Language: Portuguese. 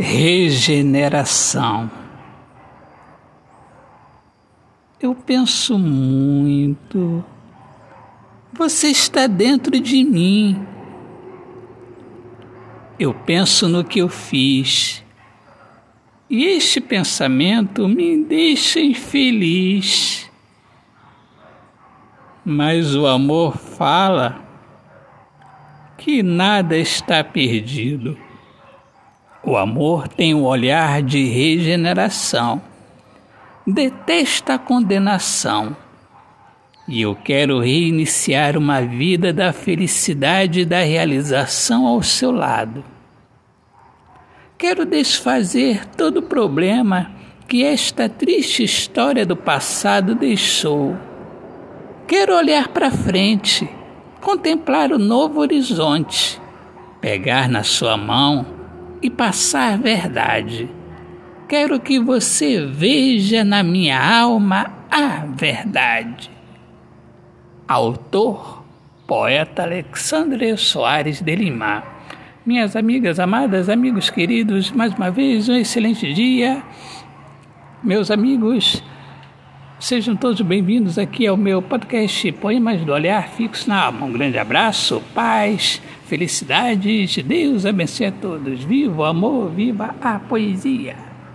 regeneração. Eu penso muito. Você está dentro de mim. Eu penso no que eu fiz. E este pensamento me deixa infeliz. Mas o amor fala que nada está perdido. O amor tem um olhar de regeneração, detesta a condenação. E eu quero reiniciar uma vida da felicidade e da realização ao seu lado. Quero desfazer todo o problema que esta triste história do passado deixou. Quero olhar para frente, contemplar o novo horizonte, pegar na sua mão e passar verdade. Quero que você veja na minha alma a verdade. Autor, poeta Alexandre Soares de Lima. Minhas amigas amadas, amigos queridos, mais uma vez um excelente dia. Meus amigos, sejam todos bem-vindos aqui ao meu podcast Poemas do Olhar Fixo na Alma. Um grande abraço, paz Felicidades, Deus abençoe a todos. Viva o amor, viva a poesia.